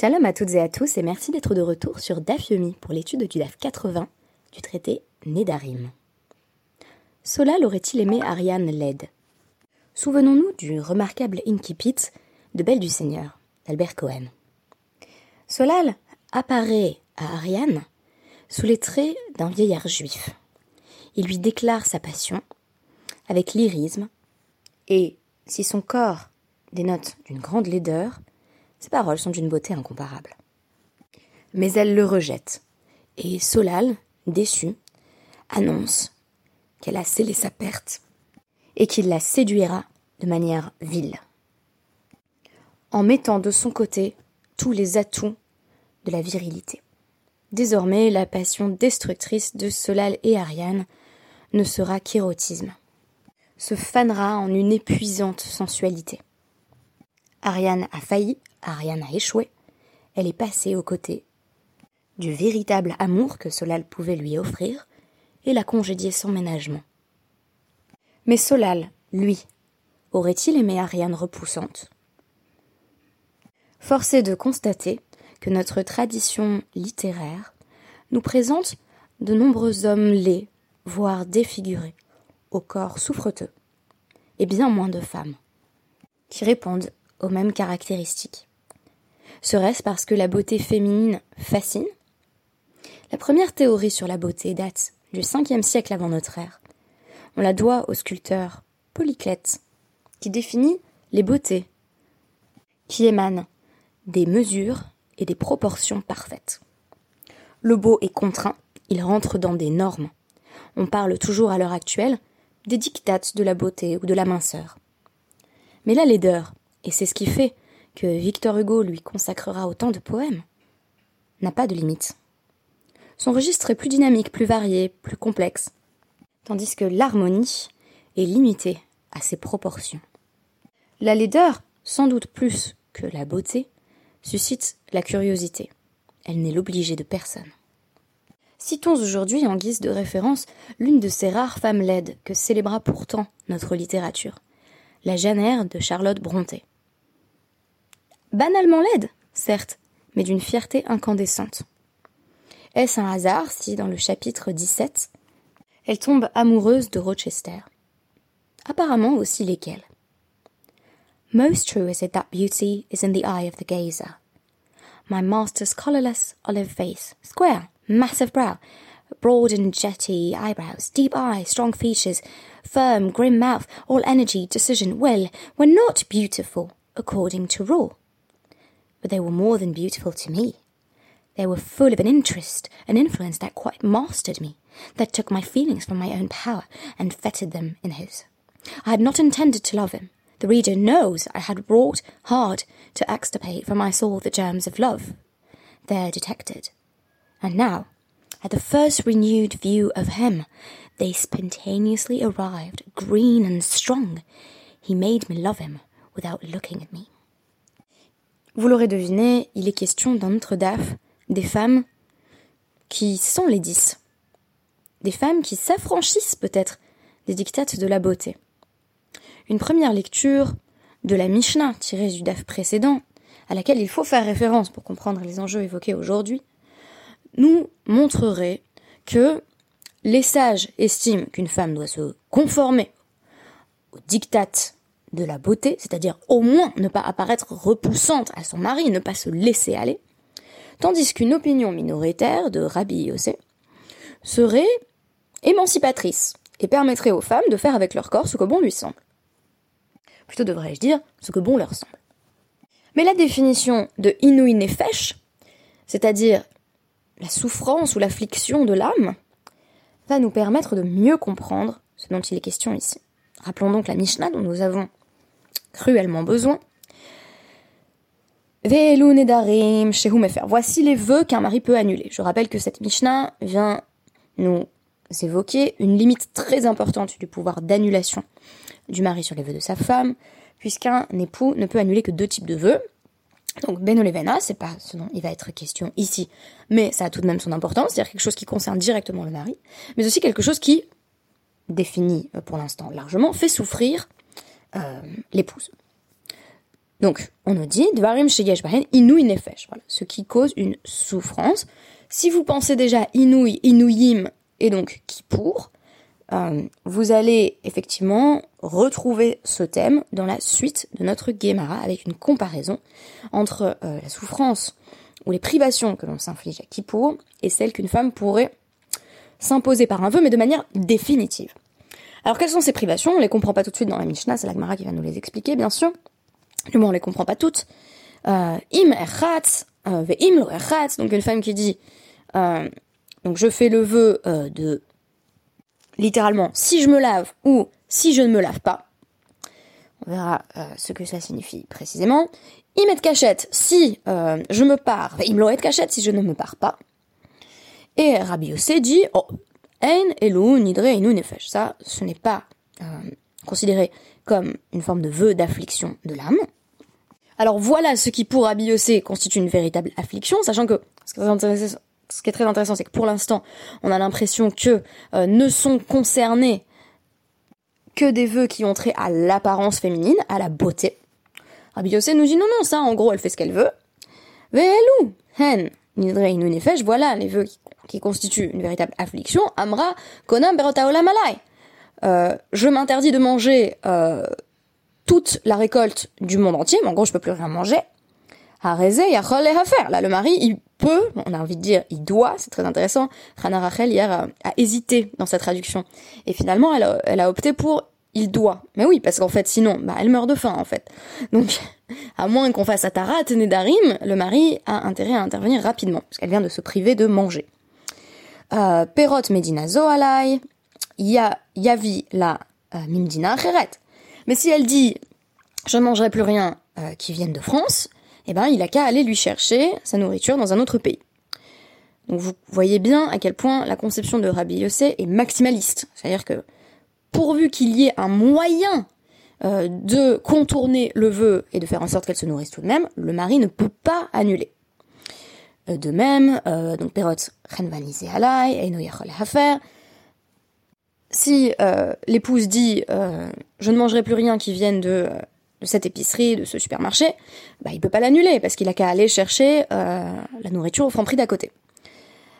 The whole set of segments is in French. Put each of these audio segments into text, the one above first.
Shalom à toutes et à tous et merci d'être de retour sur DAF Yomi pour l'étude du DAF 80 du traité Nédarim. Solal aurait-il aimé Ariane Led Souvenons-nous du remarquable Inkipit de Belle du Seigneur, d'Albert Cohen. Solal apparaît à Ariane sous les traits d'un vieillard juif. Il lui déclare sa passion avec lyrisme et, si son corps dénote d'une grande laideur, ses paroles sont d'une beauté incomparable. Mais elle le rejette, et Solal, déçu, annonce qu'elle a scellé sa perte et qu'il la séduira de manière vile, en mettant de son côté tous les atouts de la virilité. Désormais, la passion destructrice de Solal et Ariane ne sera qu'érotisme, se fanera en une épuisante sensualité. Ariane a failli Ariane a échoué, elle est passée aux côtés du véritable amour que Solal pouvait lui offrir et l'a congédié sans ménagement. Mais Solal, lui, aurait-il aimé Ariane repoussante? Force est de constater que notre tradition littéraire nous présente de nombreux hommes laids, voire défigurés, au corps souffreteux, et bien moins de femmes, qui répondent aux mêmes caractéristiques. Serait-ce parce que la beauté féminine fascine La première théorie sur la beauté date du 5e siècle avant notre ère. On la doit au sculpteur Polyclète, qui définit les beautés, qui émanent des mesures et des proportions parfaites. Le beau est contraint, il rentre dans des normes. On parle toujours à l'heure actuelle des dictates de la beauté ou de la minceur. Mais la laideur, et c'est ce qui fait que Victor Hugo lui consacrera autant de poèmes, n'a pas de limite. Son registre est plus dynamique, plus varié, plus complexe, tandis que l'harmonie est limitée à ses proportions. La laideur, sans doute plus que la beauté, suscite la curiosité. Elle n'est l'obligée de personne. Citons aujourd'hui en guise de référence l'une de ces rares femmes laides que célébra pourtant notre littérature, la Jeanne de Charlotte Brontë banalement laide, certes, mais d'une fierté incandescente. Est-ce un hasard si, dans le chapitre 17, elle tombe amoureuse de Rochester? Apparemment aussi lesquels. Most true is it that beauty is in the eye of the gazer. My master's colourless olive face, square, massive brow, broad and jetty eyebrows, deep eyes, strong features, firm, grim mouth, all energy, decision, will, were not beautiful, according to rule but they were more than beautiful to me. They were full of an interest, an influence that quite mastered me, that took my feelings from my own power and fettered them in his. I had not intended to love him. The reader knows I had wrought hard to extirpate from my soul the germs of love. There detected. And now, at the first renewed view of him, they spontaneously arrived, green and strong. He made me love him without looking at me. Vous l'aurez deviné, il est question dans notre DAF des femmes qui sont les dix. Des femmes qui s'affranchissent peut-être des dictates de la beauté. Une première lecture de la Mishnah tirée du DAF précédent, à laquelle il faut faire référence pour comprendre les enjeux évoqués aujourd'hui, nous montrerait que les sages estiment qu'une femme doit se conformer aux dictates de la beauté, c'est-à-dire au moins ne pas apparaître repoussante à son mari, ne pas se laisser aller, tandis qu'une opinion minoritaire de Rabbi Yossé serait émancipatrice et permettrait aux femmes de faire avec leur corps ce que bon lui semble. Plutôt devrais-je dire ce que bon leur semble. Mais la définition de Inouï Nefesh, c'est-à-dire la souffrance ou l'affliction de l'âme, va nous permettre de mieux comprendre ce dont il est question ici. Rappelons donc la Mishnah dont nous avons cruellement besoin. Voici les vœux qu'un mari peut annuler. Je rappelle que cette Mishnah vient nous évoquer une limite très importante du pouvoir d'annulation du mari sur les vœux de sa femme, puisqu'un époux ne peut annuler que deux types de vœux. Donc Benolevena, c'est pas ce dont il va être question ici, mais ça a tout de même son importance, c'est-à-dire quelque chose qui concerne directement le mari, mais aussi quelque chose qui, défini pour l'instant largement, fait souffrir euh, l'épouse. Donc, on nous dit, Dvarim inouï nefesh. Voilà, ce qui cause une souffrance. Si vous pensez déjà inouï, inouïm, et donc kippour, euh, vous allez effectivement retrouver ce thème dans la suite de notre Gemara avec une comparaison entre euh, la souffrance ou les privations que l'on s'inflige à Kippour et celles qu'une femme pourrait s'imposer par un vœu, mais de manière définitive. Alors quelles sont ces privations? On les comprend pas tout de suite dans la Mishnah, c'est la Gemara qui va nous les expliquer, bien sûr. Du moins, on les comprend pas toutes. Euh, im erchatz, ve im lo donc une femme qui dit, donc je fais le vœu de littéralement si je me lave ou si je ne me lave pas. On verra euh, ce que ça signifie précisément. Il met cachette si euh, je me pars. il me de cachette si je ne me pars pas. Et Rabbi Yossé dit Oh, ein elu nidre inu nefesh. Ça, ce n'est pas euh, considéré comme une forme de vœu d'affliction de l'âme. Alors voilà ce qui pour Rabbi Yossé constitue une véritable affliction, sachant que ce qui est ce qui est très intéressant, c'est que pour l'instant, on a l'impression que euh, ne sont concernés que des vœux qui ont trait à l'apparence féminine, à la beauté. Rabbi Yossé nous dit non, non, ça, en gros, elle fait ce qu'elle veut. Ve'elu, hen, nefesh, voilà les vœux qui, constituent une véritable affliction. Amra, konam malai. Euh, je m'interdis de manger euh, toute la récolte du monde entier, mais en gros, je peux plus rien manger. Hareze, yachol faire. Là, le mari, il peut, on a envie de dire il doit, c'est très intéressant. Rana Rachel hier a, hésité dans sa traduction. Et finalement, elle a, elle a opté pour il doit. Mais oui, parce qu'en fait, sinon, bah, elle meurt de faim, en fait. Donc, à moins qu'on fasse Atarat Nedarim, le mari a intérêt à intervenir rapidement, parce qu'elle vient de se priver de manger. Euh, Perot Medina Zoalai, ya, Yavi la euh, Mimdina Kheret. Mais si elle dit, je ne mangerai plus rien euh, qui vienne de France, eh ben, il a qu'à aller lui chercher sa nourriture dans un autre pays. Donc vous voyez bien à quel point la conception de Rabbi Yossé est maximaliste. C'est-à-dire que pourvu qu'il y ait un moyen euh, de contourner le vœu et de faire en sorte qu'elle se nourrisse tout de même, le mari ne peut pas annuler. Euh, de même, euh, donc Perot alay, hafer. Si l'épouse dit je ne mangerai plus rien qui vienne de de cette épicerie, de ce supermarché, bah, il peut pas l'annuler parce qu'il a qu'à aller chercher euh, la nourriture au franc prix d'à côté.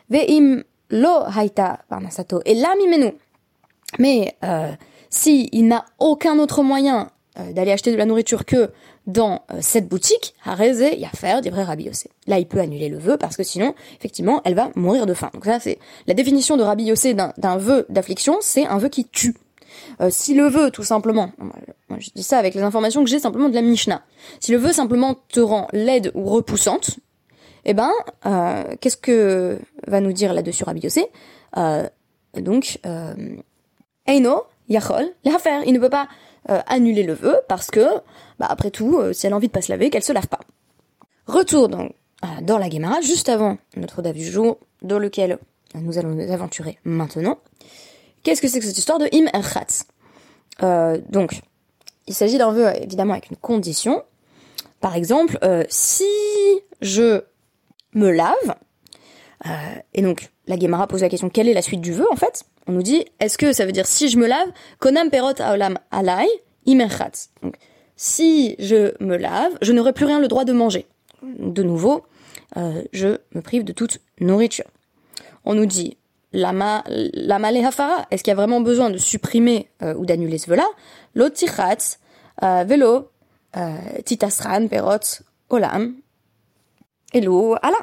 Ve'im lo haita parnasato et menu. Mais euh, si il n'a aucun autre moyen euh, d'aller acheter de la nourriture que dans euh, cette boutique, Hareze Yafer vrais Rabbi Là, il peut annuler le vœu parce que sinon, effectivement, elle va mourir de faim. Donc ça, c'est la définition de Rabbi Yossé d'un vœu d'affliction, c'est un vœu qui tue. Euh, si le veut tout simplement, je dis ça avec les informations que j'ai simplement de la Mishnah, si le veut simplement te rend laide ou repoussante, eh ben, euh, qu'est-ce que va nous dire là-dessus Rabbi Yossé euh, Donc, Eino, Yachol, faire. Il ne peut pas annuler le vœu parce que, bah, après tout, si elle a envie de pas se laver, qu'elle se lave pas. Retour donc dans la Gemara, juste avant notre date du jour, dans lequel nous allons nous aventurer maintenant. Qu'est-ce que c'est que cette histoire de im erchatz euh, Donc, il s'agit d'un vœu évidemment avec une condition. Par exemple, euh, si je me lave, euh, et donc la Gemara pose la question quelle est la suite du vœu en fait? On nous dit est-ce que ça veut dire si je me lave konam perot aolam alai im erchatz Donc, si je me lave, je n'aurai plus rien le droit de manger. De nouveau, euh, je me prive de toute nourriture. On nous dit lama, lama hafara. Est-ce qu'il y a vraiment besoin de supprimer euh, ou d'annuler ce vœu-là? L'otirats, euh, vélo, euh, titasran, perot, olam, hello, ala.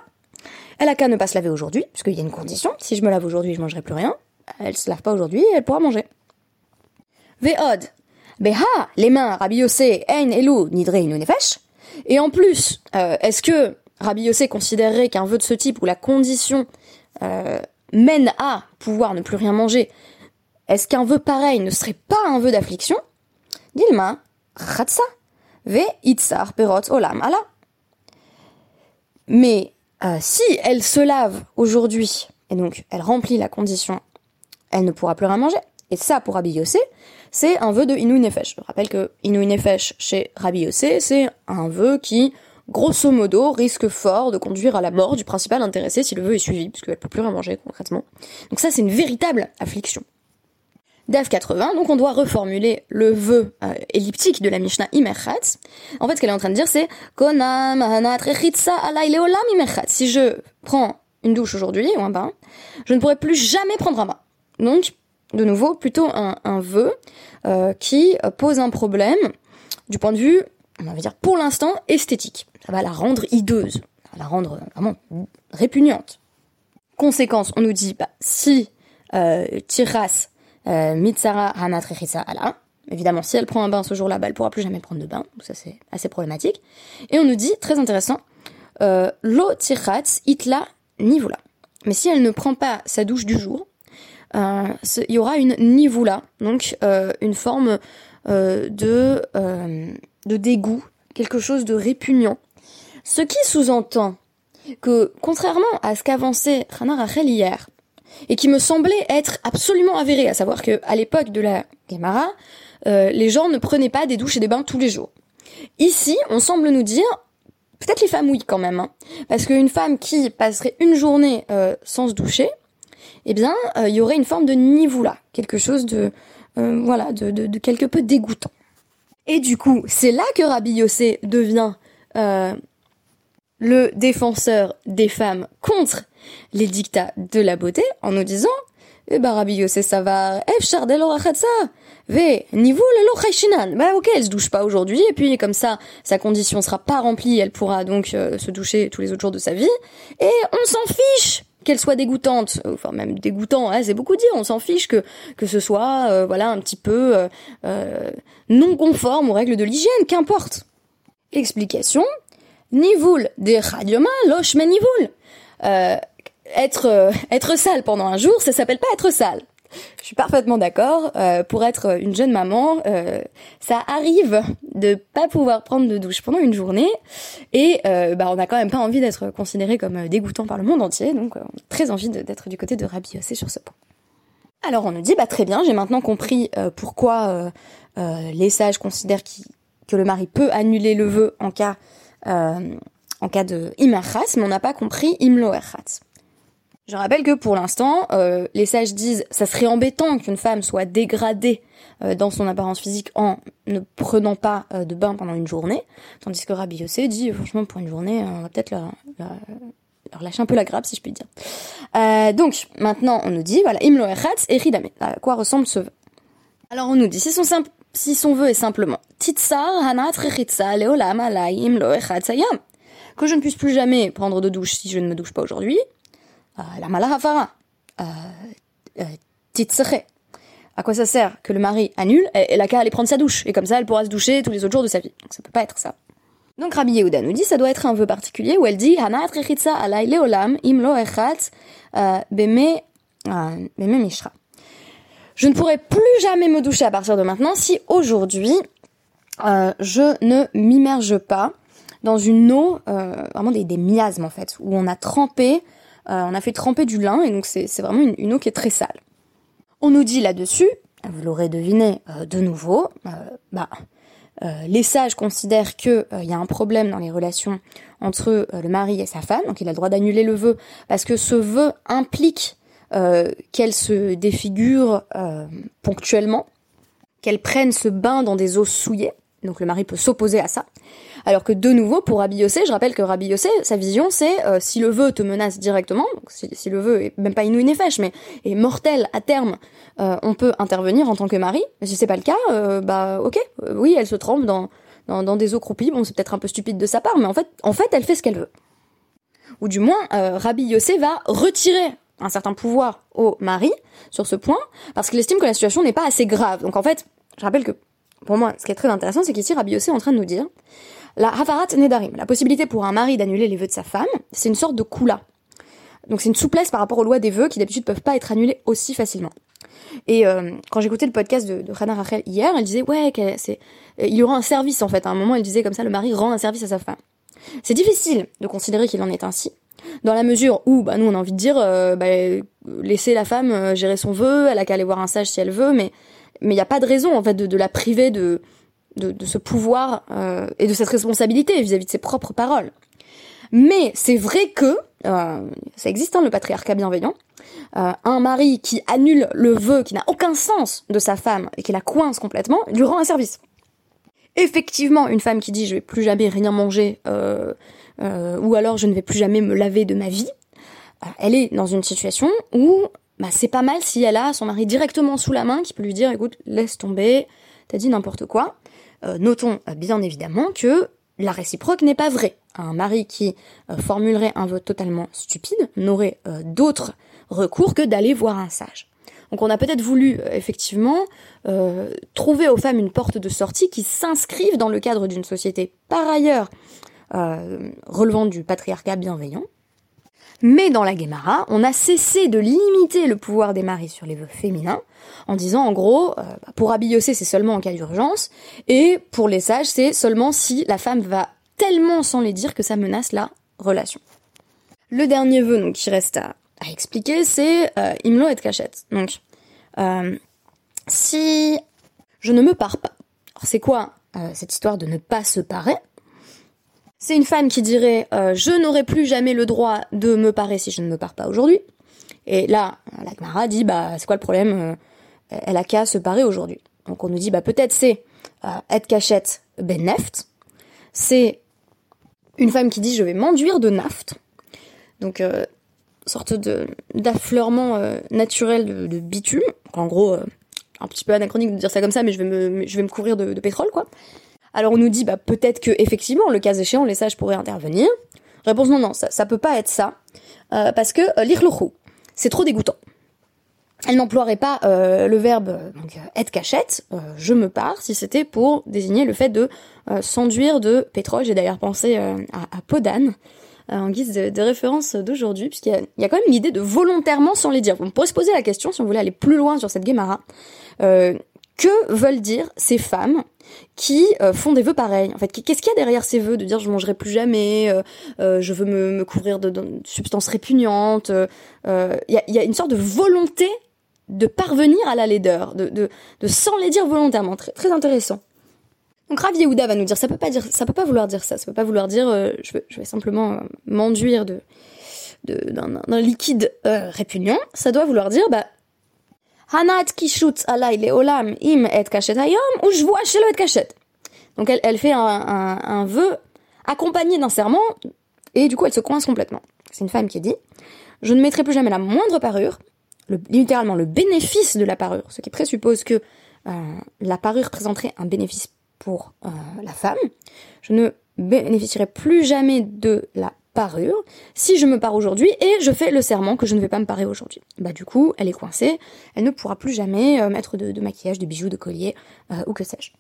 Elle a qu'à ne pas se laver aujourd'hui, puisqu'il y a une condition. Si je me lave aujourd'hui, je mangerai plus rien. Elle se lave pas aujourd'hui, elle pourra manger. Ve'od. Beha, les mains, Rabbi Yossé, Ein, Elou, Nidre, Nefesh. Et en plus, est-ce que Rabbi Yossé considérerait qu'un vœu de ce type, où la condition mène à pouvoir ne plus rien manger, est-ce qu'un vœu pareil ne serait pas un vœu d'affliction? Dilma, ratsa, ve itzar perot olam ala. Mais euh, si elle se lave aujourd'hui, et donc elle remplit la condition, elle ne pourra plus rien manger. Et ça, pour Rabbi Yossé, c'est un vœu de Inu Nefesh. Je rappelle que Inu Nefesh, chez Rabbi Yossé, c'est un vœu qui grosso modo, risque fort de conduire à la mort du principal intéressé si le vœu est suivi, puisqu'elle peut plus rien manger concrètement. Donc ça, c'est une véritable affliction. DAF 80, donc on doit reformuler le vœu euh, elliptique de la Mishnah Imerchatz. En fait, ce qu'elle est en train de dire, c'est Si je prends une douche aujourd'hui ou un bain, je ne pourrai plus jamais prendre un bain. Donc, de nouveau, plutôt un, un vœu euh, qui pose un problème du point de vue, on va dire pour l'instant, esthétique. Ça va la rendre hideuse, ça va la rendre vraiment répugnante. Conséquence, on nous dit, bah, si euh, Tiras euh, Mitsara Ala, évidemment, si elle prend un bain ce jour-là, bah, elle pourra plus jamais prendre de bain, ça c'est assez problématique. Et on nous dit, très intéressant, euh, Lo Tiras Itla Nivula. Mais si elle ne prend pas sa douche du jour, euh, il y aura une nivula, donc euh, une forme euh, de, de dégoût, quelque chose de répugnant. Ce qui sous-entend que, contrairement à ce qu'avançait Rana Rachel hier, et qui me semblait être absolument avéré, à savoir que à l'époque de la Gemara, les gens ne prenaient pas des douches et des bains tous les jours. Ici, on semble nous dire, peut-être les femmes oui quand même, hein, parce qu'une femme qui passerait une journée sans se doucher, eh bien, il y aurait une forme de nivoula, quelque chose de, voilà, de, de, de, quelque peu dégoûtant. Et du coup, c'est là que Rabbi Yossé devient le défenseur des femmes contre les dictats de la beauté en nous disant eh ben Rabbi Yossé ça va. Efshar ça. Ve niveau le bah ok elle se douche pas aujourd'hui et puis comme ça sa condition sera pas remplie elle pourra donc euh, se doucher tous les autres jours de sa vie. Et on s'en fiche qu'elle soit dégoûtante, enfin même dégoûtant, hein, c'est beaucoup dire, on s'en fiche que que ce soit euh, voilà un petit peu euh, non conforme aux règles de l'hygiène, qu'importe. Explication Nivoul des radioma loche mais. Euh, être euh, être sale pendant un jour, ça s'appelle pas être sale. Je suis parfaitement d'accord. Euh, pour être une jeune maman, euh, ça arrive de pas pouvoir prendre de douche pendant une journée, et bah on n'a quand même pas envie d'être considéré comme dégoûtant par le monde entier. Donc on a très envie d'être du côté de Rabbi sur ce point. Alors on nous dit bah très bien, j'ai maintenant compris pourquoi les sages considèrent que le mari peut annuler le vœu en cas euh, en cas de imachas, mais on n'a pas compris imloerchatz. Je rappelle que pour l'instant, euh, les sages disent ça serait embêtant qu'une femme soit dégradée euh, dans son apparence physique en ne prenant pas de bain pendant une journée, tandis que Rabbi Yossé dit franchement pour une journée, on va peut-être leur, lâcher un peu la grappe si je puis dire. donc maintenant on nous dit voilà imlo et ridame. À quoi ressemble ce vœu? Alors on nous dit si son simple si son vœu est simplement que je ne puisse plus jamais prendre de douche si je ne me douche pas aujourd'hui, euh, la malahafara, euh, euh, à quoi ça sert que le mari annule Elle a qu'à aller prendre sa douche, et comme ça elle pourra se doucher tous les autres jours de sa vie. Donc ça peut pas être ça. Donc Rabbi Yehuda nous dit ça doit être un vœu particulier où elle dit Hanat alay leolam imlo echat beme mishra. Je ne pourrai plus jamais me doucher à partir de maintenant si aujourd'hui euh, je ne m'immerge pas dans une eau, euh, vraiment des, miasmes en fait, où on a trempé, euh, on a fait tremper du lin et donc c'est vraiment une, eau qui est très sale. On nous dit là-dessus, vous l'aurez deviné de nouveau, bah, les sages considèrent qu'il il y a un problème dans les relations entre le mari et sa femme, donc il a le droit d'annuler le vœu parce que ce vœu implique euh, qu'elle se défigure euh, ponctuellement, qu'elle prenne ce bain dans des eaux souillées. Donc le mari peut s'opposer à ça. Alors que de nouveau, pour Rabbi Yossé, je rappelle que Rabbi Yossé, sa vision, c'est euh, si le vœu te menace directement, si, le vœu est même pas inouï nefesh, mais est mortel à terme, on peut intervenir en tant que mari. Mais si c'est pas le cas, bah ok, oui, elle se trempe dans, dans, dans des eaux croupies. Bon, c'est peut-être un peu stupide de sa part, mais en fait, en fait, elle fait ce qu'elle veut. Ou du moins, Rabbi Yossé va retirer un certain pouvoir au mari sur ce point, parce qu'il estime que la situation n'est pas assez grave. Donc en fait, je rappelle que, pour moi, ce qui est très intéressant, c'est qu'ici, Rabbi Yossé est en train de nous dire, la hafarat nedarim, la possibilité pour un mari d'annuler les vœux de sa femme, c'est une sorte de kula. Donc c'est une souplesse par rapport aux lois des vœux qui d'habitude peuvent pas être annulées aussi facilement. Et euh, quand j'écoutais le podcast de, de Rachel hier, elle disait ouais, c'est, il y aura un service en fait. À un moment, elle disait comme ça, le mari rend un service à sa femme. C'est difficile de considérer qu'il en est ainsi, dans la mesure où bah, nous on a envie de dire euh, bah, laisser la femme euh, gérer son vœu, elle a qu'à aller voir un sage si elle veut, mais mais il n'y a pas de raison en fait de, de la priver de, de, de ce pouvoir euh, et de cette responsabilité vis-à-vis de ses propres paroles. Mais c'est vrai que euh, ça existe, hein, le patriarcat bienveillant, euh, un mari qui annule le vœu qui n'a aucun sens de sa femme et qui la coince complètement, lui rend un service. Effectivement, une femme qui dit je vais plus jamais rien manger euh, ou alors je ne vais plus jamais me laver de ma vie, elle est dans une situation où bah, c'est pas mal si elle a son mari directement sous la main qui peut lui dire écoute laisse tomber, t'as dit n'importe quoi. Notons bien évidemment que la réciproque n'est pas vraie. Un mari qui euh, formulerait un vote totalement stupide n'aurait euh, d'autre recours que d'aller voir un sage. Donc on a peut-être voulu euh, effectivement trouver aux femmes une porte de sortie qui s'inscrive dans le cadre d'une société par ailleurs relevant du patriarcat bienveillant. Mais dans la Guémara, on a cessé de limiter le pouvoir des maris sur les vœux féminins, en disant en gros, bah, pour habilloser c'est seulement en cas d'urgence, et pour les sages c'est seulement si la femme va tellement sans les dire que ça menace la relation. Le dernier vœu donc qui reste à, expliquer, c'est euh, Imlo et cachette. Donc, euh, si je ne me pars pas, alors c'est quoi euh, cette histoire de ne pas se parer? C'est une femme qui dirait je n'aurai plus jamais le droit de me parer si je ne me pars pas aujourd'hui. Et là, la Gemara dit bah c'est quoi le problème Elle a qu'à se parer aujourd'hui. Donc on nous dit bah peut-être c'est et cachette ben neft, c'est une femme qui dit je vais m'enduire de naphte. Donc euh, sorte de d'affleurement euh, naturel de, bitume. en gros, euh, un petit peu anachronique de dire ça comme ça, mais je vais me, je vais me couvrir de, pétrole, quoi. Alors on nous dit bah peut-être que effectivement, le cas échéant, les sages pourraient intervenir. Réponse non, non, ça, ça peut pas être ça, parce que l'irlochou, c'est trop dégoûtant. Elle n'emploierait pas euh, le verbe euh, être cachette, euh, je me pars, si c'était pour désigner le fait de s'enduire de pétrole. J'ai d'ailleurs pensé à, à Podane en guise de, référence d'aujourd'hui, puisqu'il y, a quand même l'idée de volontairement sans les dire. On pourrait se poser la question, si on voulait aller plus loin sur cette Guémara, que veulent dire ces femmes qui font des vœux pareils? En fait, qu'est-ce qu'il y a derrière ces vœux de dire je mangerai plus jamais, je veux me, couvrir de, substances répugnantes. Il y, a, une sorte de volonté de parvenir à la laideur, de, de, de s'en dire volontairement. Très, intéressant. Donc Rav Yehuda va nous dire, ça peut pas dire, ça peut pas vouloir dire ça, ça peut pas vouloir dire, euh, je, vais, je vais simplement euh, m'enduire de, d'un liquide euh, répugnant. Ça doit vouloir dire, bah, Hanat kishut alay le olam im et kachet hayom ou je vois chez le et kachet. Donc elle, elle fait un, un, un vœu accompagné d'un serment et du coup elle se coince complètement. C'est une femme qui dit, je ne mettrai plus jamais la moindre parure littéralement le bénéfice de la parure, ce qui présuppose que euh, la parure présenterait un bénéfice pour euh, la femme. Je ne bénéficierai plus jamais de la parure si je me pars aujourd'hui et je fais le serment que je ne vais pas me parer aujourd'hui. Bah du coup, elle est coincée, elle ne pourra plus jamais euh, mettre de, maquillage, de bijoux, de colliers ou que sais-je.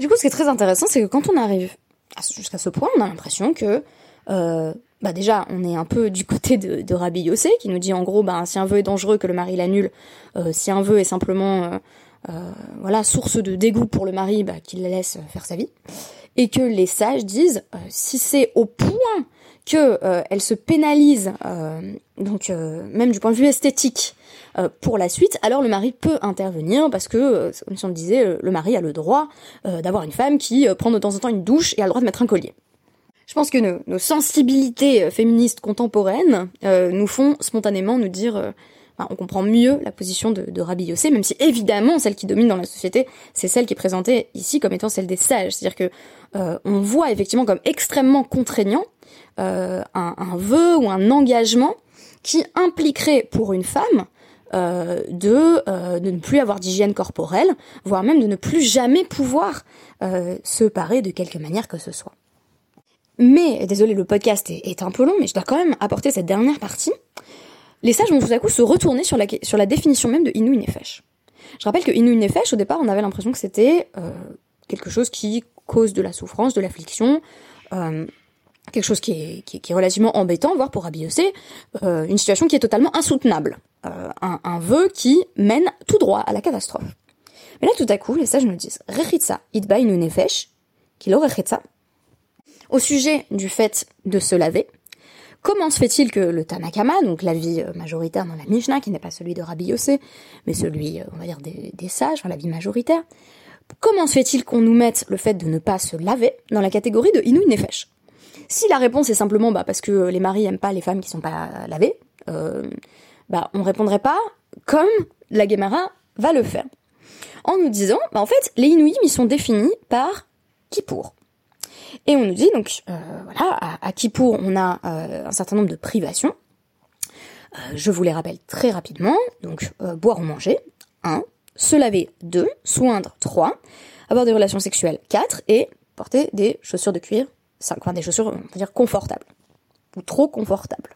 Du coup, ce qui est très intéressant, c'est que quand on arrive jusqu'à ce point, on a l'impression que bah déjà, on est un peu du côté de, Rabbi Yossé, qui nous dit en gros, bah, si un vœu est dangereux, que le mari l'annule. Euh, si un vœu est simplement, euh, euh, voilà, source de dégoût pour le mari, bah, qu'il la laisse faire sa vie. Et que les sages disent, si c'est au point que elle se pénalise, donc même du point de vue esthétique, pour la suite, alors le mari peut intervenir parce que, comme si on le disait, le mari a le droit d'avoir une femme qui prend de temps en temps une douche et a le droit de mettre un collier. Je pense que nos, sensibilités euh, féministes contemporaines euh, nous font spontanément nous dire, euh, on comprend mieux la position de, de Rabbi Yossé, même si évidemment celle qui domine dans la société, c'est celle qui est présentée ici comme étant celle des sages. C'est-à-dire que on voit effectivement comme extrêmement contraignant un, un, vœu ou un engagement qui impliquerait pour une femme euh, de, de ne plus avoir d'hygiène corporelle, voire même de ne plus jamais pouvoir euh, se parer de quelque manière que ce soit. Mais, désolé, le podcast est, un peu long, mais je dois quand même apporter cette dernière partie. Les sages vont tout à coup se retourner sur la, sur la définition même de Inu Nefesh. Je rappelle que Inu Nefesh, au départ, on avait l'impression que c'était euh, quelque chose qui cause de la souffrance, de l'affliction, euh, quelque chose qui est, qui, est, relativement embêtant, voire pour Abiyossé, euh, une situation qui est totalement insoutenable. Euh, un, un vœu qui mène tout droit à la catastrophe. Mais là, tout à coup, les sages nous disent, Rechitsa, itba Nefesh, kilo Rechitsa, au sujet du fait de se laver, comment se fait-il que le Tanakama, donc l'avis euh, majoritaire dans la Mishnah, qui n'est pas celui de Rabbi Yossé, mais celui, euh, on va dire, des, sages, enfin l'avis majoritaire, comment se fait-il qu'on nous mette le fait de ne pas se laver dans la catégorie de Inu Nefesh? Si la réponse est simplement bah, parce que les maris aiment pas les femmes qui sont pas lavées, euh, bah, on répondrait pas comme la Gemara va le faire. En nous disant, bah, en fait, les Inuits, ils sont définis par Kippour. Et on nous dit, donc, euh, voilà, à, à, Kippour, on a euh, un certain nombre de privations. Je vous les rappelle très rapidement. Donc, boire ou manger, 1. Se laver, 2. Soindre, 3. Avoir des relations sexuelles, 4. Et porter des chaussures de cuir, 5. Enfin, des chaussures, on va dire, confortables. Ou trop confortables.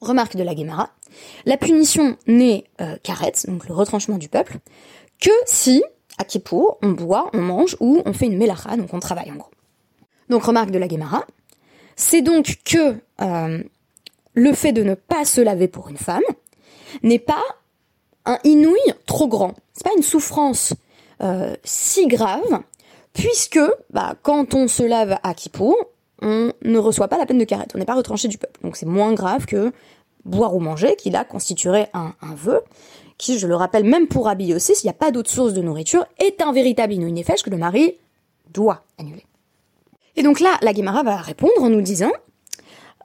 Remarque de la Guémara. La punition n'est euh, donc le retranchement du peuple, que si, à Kippour, on boit, on mange ou on fait une melacha, donc on travaille en gros. Donc remarque de la Guémara. C'est donc que euh, le fait de ne pas se laver pour une femme n'est pas un inouï trop grand. C'est pas une souffrance euh, si grave, puisque bah, quand on se lave à Kippour, on ne reçoit pas la peine de carette, on n'est pas retranché du peuple. Donc c'est moins grave que boire ou manger, qui là constituerait un, vœu, qui, je le rappelle, même pour habiller aussi, s'il n'y a pas d'autre source de nourriture, est un véritable inouï que le mari doit annuler. Et donc là, la Guémara va répondre en nous disant,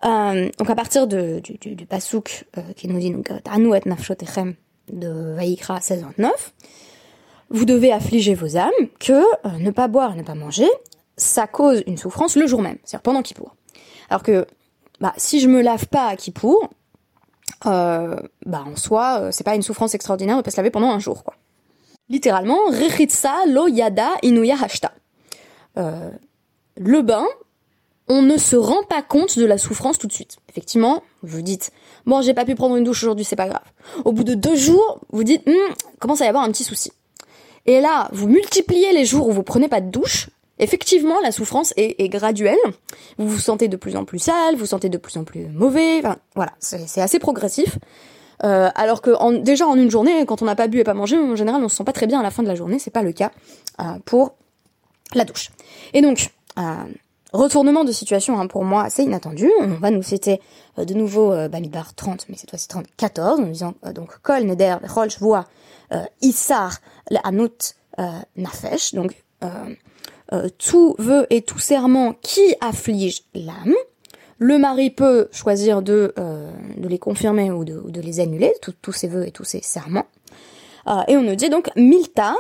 euh, donc à partir du, du, euh, qui nous dit donc Tanu et de Vaikra 16-29, vous devez affliger vos âmes que euh, ne pas boire ne pas manger, ça cause une souffrance le jour même, c'est-à-dire pendant Kippour. Alors que bah, si je me lave pas à Kippour, euh, bah en soi, euh, c'est pas une souffrance extraordinaire de pas se laver pendant un jour, quoi. Littéralement, lo yada inuya hashta. Le bain, on ne se rend pas compte de la souffrance tout de suite. Effectivement, vous dites, bon, j'ai pas pu prendre une douche aujourd'hui, c'est pas grave. Au bout de deux jours, vous dites, hm, commence à y avoir un petit souci? Et là, vous multipliez les jours où vous prenez pas de douche, Effectivement, la souffrance est, est, graduelle. Vous vous sentez de plus en plus sale, vous vous sentez de plus en plus mauvais. Enfin, voilà, c'est assez progressif. Euh, alors que en, déjà en une journée, quand on n'a pas bu et pas mangé, en général, on se sent pas très bien à la fin de la journée. C'est pas le cas euh, pour la douche. Et donc, euh, retournement de situation hein, pour moi assez inattendu. On va nous citer euh, de nouveau euh, Bamidbar 30, mais cette fois-ci 30, 14, en disant euh, donc Kol Neder Vechol Shvoa Issar Anut Nafesh, donc euh, tout vœu et tout serment qui afflige l'âme. Le mari peut choisir de, euh, les confirmer ou de, les annuler, tous ces vœux et tous ces serments. Euh, et on nous dit donc milta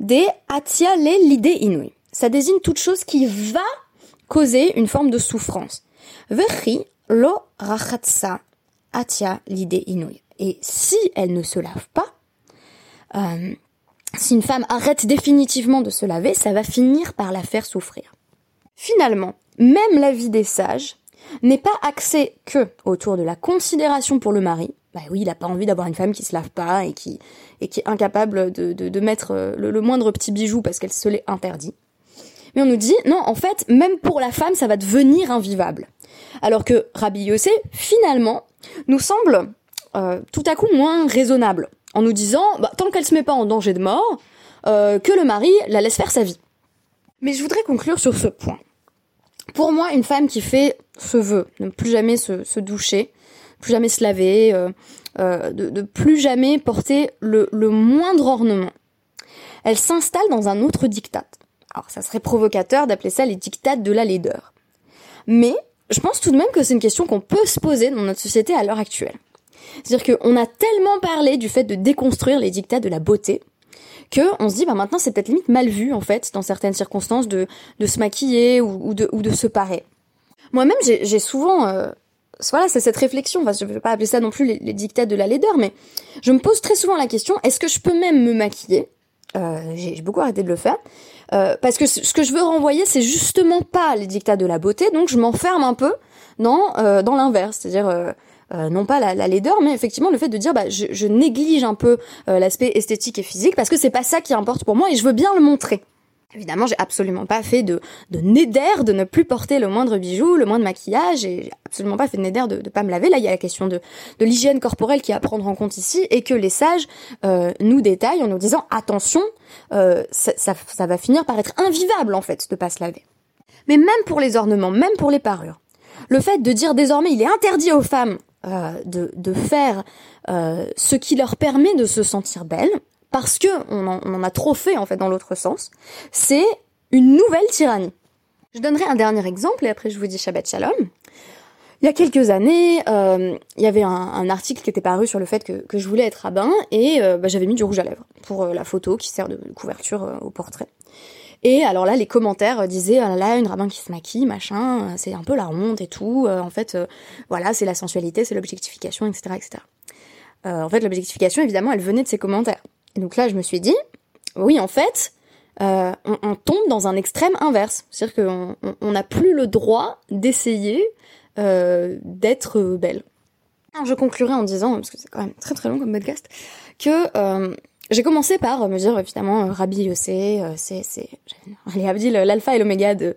de atia le l'idée inouï. Ça désigne toute chose qui va causer une forme de souffrance. Vechi lo rachatsa atia l'idée inouï. Et si elle ne se lave pas, euh, si une femme arrête définitivement de se laver, ça va finir par la faire souffrir. Finalement, même la vie des sages n'est pas axée que autour de la considération pour le mari. Bah oui, il n'a pas envie d'avoir une femme qui se lave pas et qui, et qui est incapable de, de, de mettre euh, le, le, moindre petit bijou parce qu'elle se l'est interdit. Mais on nous dit, non, en fait, même pour la femme, ça va devenir invivable. Alors que Rabbi Yossé, finalement, nous semble euh, tout à coup moins raisonnable en nous disant, bah, tant qu'elle se met pas en danger de mort, euh, que le mari la laisse faire sa vie. Mais je voudrais conclure sur ce point. Pour moi, une femme qui fait ce vœu, ne plus jamais se, se doucher, plus jamais se laver, euh, euh, de, de, plus jamais porter le, le moindre ornement, elle s'installe dans un autre diktat. Alors ça serait provocateur d'appeler ça les diktats de la laideur. Mais je pense tout de même que c'est une question qu'on peut se poser dans notre société à l'heure actuelle. C'est-à-dire qu'on a tellement parlé du fait de déconstruire les dictats de la beauté que on se dit bah maintenant c'est peut-être limite mal vu en fait dans certaines circonstances de, de se maquiller ou, de, ou de se parer. Moi-même j'ai souvent euh, voilà c'est cette réflexion enfin je veux pas appeler ça non plus les, les dictats de la laideur mais je me pose très souvent la question est-ce que je peux même me maquiller? Euh, j'ai beaucoup arrêté de le faire euh, parce que ce que je veux renvoyer c'est justement pas les dictats de la beauté donc je m'enferme un peu dans euh, dans l'inverse c'est-à-dire euh, euh, non pas la, la, laideur, mais effectivement le fait de dire bah, je, je néglige un peu euh, l'aspect esthétique et physique parce que c'est pas ça qui importe pour moi et je veux bien le montrer. Évidemment, j'ai absolument pas fait de, de néder de ne plus porter le moindre bijou, le moindre maquillage, et j'ai absolument pas fait de néder de ne pas me laver. Là, il y a la question de, l'hygiène corporelle qui est à prendre en compte ici, et que les sages euh, nous détaillent en nous disant attention, euh, ça, va finir par être invivable en fait de pas se laver. Mais même pour les ornements, même pour les parures, le fait de dire désormais il est interdit aux femmes euh, de, faire ce qui leur permet de se sentir belles, parce que on en, on en a trop fait en fait dans l'autre sens, c'est une nouvelle tyrannie. Je donnerai un dernier exemple et après je vous dis Shabbat Shalom. Il y a quelques années, euh, il y avait un, article qui était paru sur le fait que, je voulais être rabbin et euh, bah, j'avais mis du rouge à lèvres pour euh, la photo qui sert de couverture au portrait. Et alors là, les commentaires disaient ah là là, une rabbin qui se maquille, machin, c'est un peu la honte et tout. en fait, voilà, c'est la sensualité, c'est l'objectification, etc., etc. en fait, l'objectification, évidemment, elle venait de ces commentaires. Et donc là, je me suis dit, oui, en fait, on, on, tombe dans un extrême inverse. C'est-à-dire qu'on n'a plus le droit d'essayer euh, d'être belle. Alors je conclurai en disant, parce que c'est quand même très très long comme podcast, que euh, j'ai commencé par me dire évidemment euh, Rabbi c'est c'est c'est l'alpha et l'oméga de,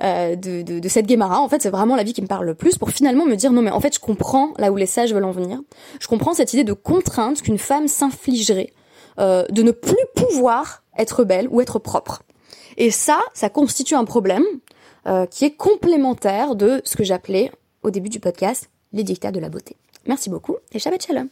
de, de de cette Guémara. En fait, c'est vraiment la vie qui me parle le plus pour finalement me dire non mais en fait je comprends là où les sages veulent en venir. Je comprends cette idée de contrainte qu'une femme s'infligerait de ne plus pouvoir être belle ou être propre. Et ça, ça constitue un problème euh, qui est complémentaire de ce que j'appelais au début du podcast les dictats de la beauté. Merci beaucoup et Shabbat Shalom